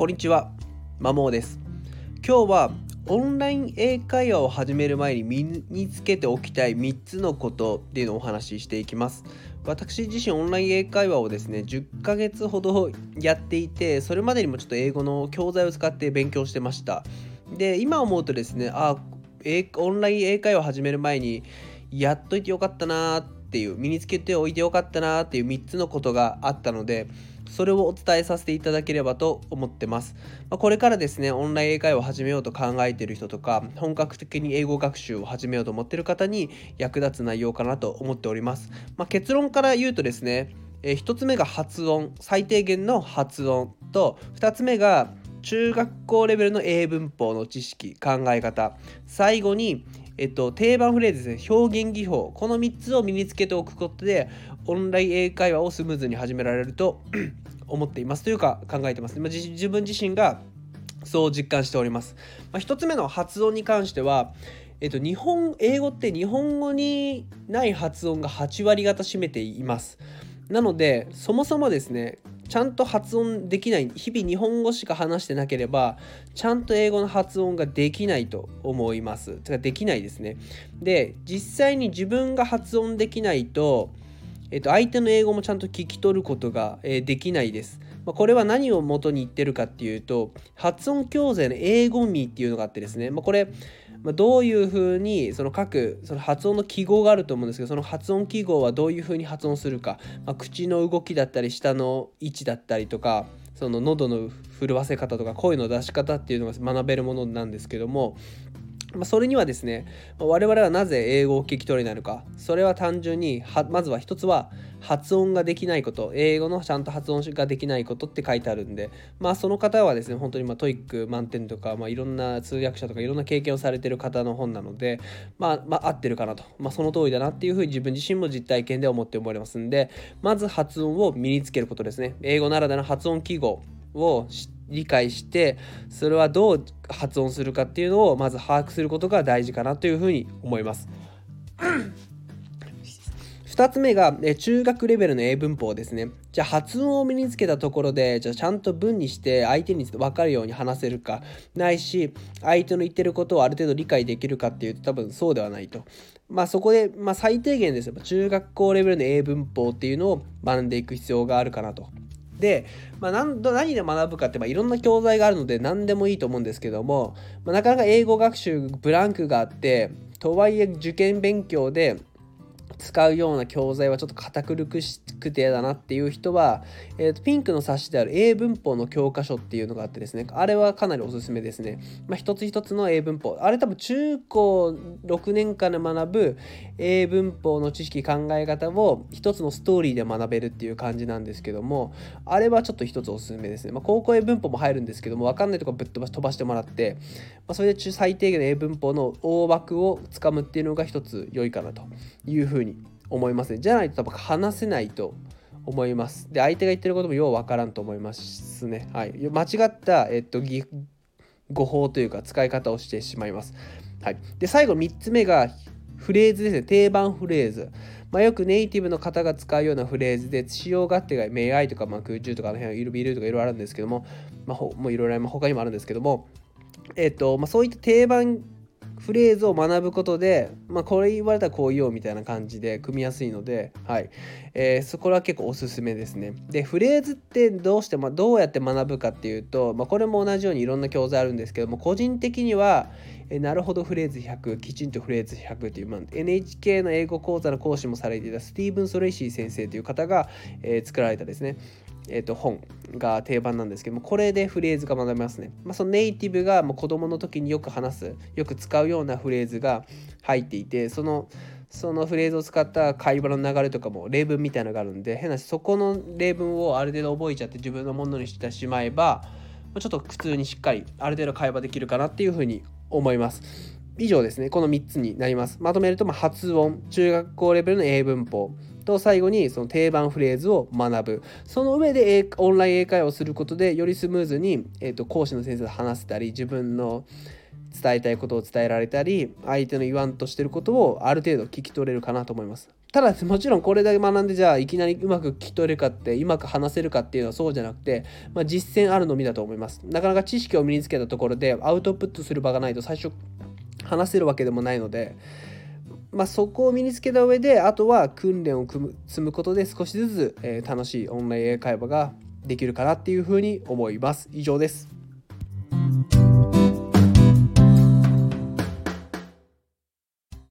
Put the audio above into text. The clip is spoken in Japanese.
こんにちは、まもです。今日はオンライン英会話を始める前に身につけておきたい3つのことっていうのをお話ししていきます。私自身オンライン英会話をですね、10ヶ月ほどやっていて、それまでにもちょっと英語の教材を使って勉強してました。で、今思うとですね、あ、オンライン英会話を始める前にやっといてよかったなーってっていう、身につけておいてよかったなーっていう3つのことがあったので、それをお伝えさせていただければと思ってます。まあ、これからですね、オンライン英会話を始めようと考えている人とか、本格的に英語学習を始めようと思っている方に役立つ内容かなと思っております。まあ、結論から言うとですね、えー、1つ目が発音、最低限の発音と、2つ目が中学校レベルの英文法の知識、考え方、最後にえっと、定番フレーズですね、表現技法、この3つを身につけておくことで、オンライン英会話をスムーズに始められると 思っています。というか考えてます、ま自分自身がそう実感しております、まあ、1つ目の発音に関してはえっと、日本英語って日本語にない発音が8割方占めています。なのでそもそもですねちゃんと発音できない日々日本語しか話してなければちゃんと英語の発音ができないと思います。てかできないですね。で実際に自分が発音できないとえっと、相手の英語もちゃんと聞き取ることが、えできないです。ま、これは何を元に言ってるかっていうと発音教材の英語ミーっていうのがあってですね、まあ、これまあ、どういうふうにその各その発音の記号があると思うんですけどその発音記号はどういうふうに発音するか、まあ、口の動きだったり舌の位置だったりとかその喉の震わせ方とか声の出し方っていうのが学べるものなんですけどもま、それにはですね我々はなぜ英語を聞き取れないのか。それは単純にまずは一つは発音ができないこと。英語のちゃんと発音ができないことって書いてあるんで。まあその方はですね本当にまあ TOEIC 満点とか、まあ、いろんな通訳者とかいろんな経験をされてる方の本なのでまあ、まあ、合ってるかなと、まあ、その通りだなっていうふうに自分自身も実体験で思っておりますんでまず発音を身につけることですね。英語ならではの発音記号を知って理解してそれはどう発音するかっていうのをまず把握することが大事かなというふうに思います。2つ目が、え中学レベルの英文法ですね。じゃあ発音を身につけたところで、じゃあちゃんと文にして相手に分かるように話せるか、ないし、相手の言ってることをある程度理解できるかっていうと多分そうではないと。まあそこで、まあ最低限ですよ。中学校レベルの英文法っていうのを学んでいく必要があるかなとで、まあ、何何で学ぶかって、まあ、いろんな教材があるので何でもいいと思うんですけども、まあ、なかなか英語学習ブランクがあってとはいえ受験勉強で使うような教材はちょっと堅苦しくて嫌だなっていう人は、えー、とピンクの冊子である英文法の教科書っていうのがあってですねあれはかなりおすすめですね、まあ、一つ一つの英文法。あれ多分中高6年間で学ぶ英文法の知識考え方を一つのストーリーで学べるっていう感じなんですけどもあれはちょっと一つおすすめですね、まあ、高校英文法も入るんですけども分かんないとこぶっ飛ば飛ばしてもらって、まあ、それで最低限の英文法の大枠をつかむっていうのが一つ良いかなというふううに思いますね。じゃないと多分話せないと思います。で、相手が言ってることもようわからんと思いますね。はい。間違った、えっと、語法というか使い方をしてしまいます。はい。で、最後3つ目がフレーズですね。定番フレーズ。まあ、よくネイティブの方が使うようなフレーズで、使用勝手が、may I とか、まあ、空中とかの辺、いるビルとかいろいろあるんですけども、まあ、ほもういろいろ、他にもあるんですけども、えっと、まあ、そういった定番フレーズを学ぶことで、まあ、これ言われたらこう言おうみたいな感じで組みやすいので、はいえー、そこは結構おすすめですね。でフレーズってどうして、まあ、どうやって学ぶかっていうと、まあ、これも同じようにいろんな教材あるんですけども個人的にはえなるほどフレーズ100きちんとフレーズ100っていう、まあ、NHK の英語講座の講師もされていたスティーブン・ソレイシー先生という方が、えー、作られたですねえー、と本が定番なんですけどもこれでフレーズが学べますね、まあ、そのネイティブがもう子供の時によく話すよく使うようなフレーズが入っていてそのそのフレーズを使った会話の流れとかも例文みたいなのがあるんで変なしそこの例文をある程度覚えちゃって自分のものにしてしまえばちょっと普通にしっかりある程度会話できるかなっていうふうに思います。以上ですね。この3つになります。まとめると、ま発音中学校レベルの英文法。と最後にその定番フレーズを学ぶ。その上でオンライン英会話をすることでよりスムーズに、えー、と講師の先生と話せたり自分の伝えたいことを伝えられたり相手の言わんとしてることをある程度聞き取れるかなと思います。ただもちろんこれだけ学んでじゃあいきなりうまく聞き取れるかってうまく話せるかっていうのはそうじゃなくて、まあ、実践あるのみだと思います。なかなか知識を身につけたところでアウトプットする場がないと最初話せるわけでもないのでまあ、そこを身につけた上であとは訓練を積むことで少しずつ、えー、楽しいオンライン英会話ができるかなっていうふうに思います。以上です。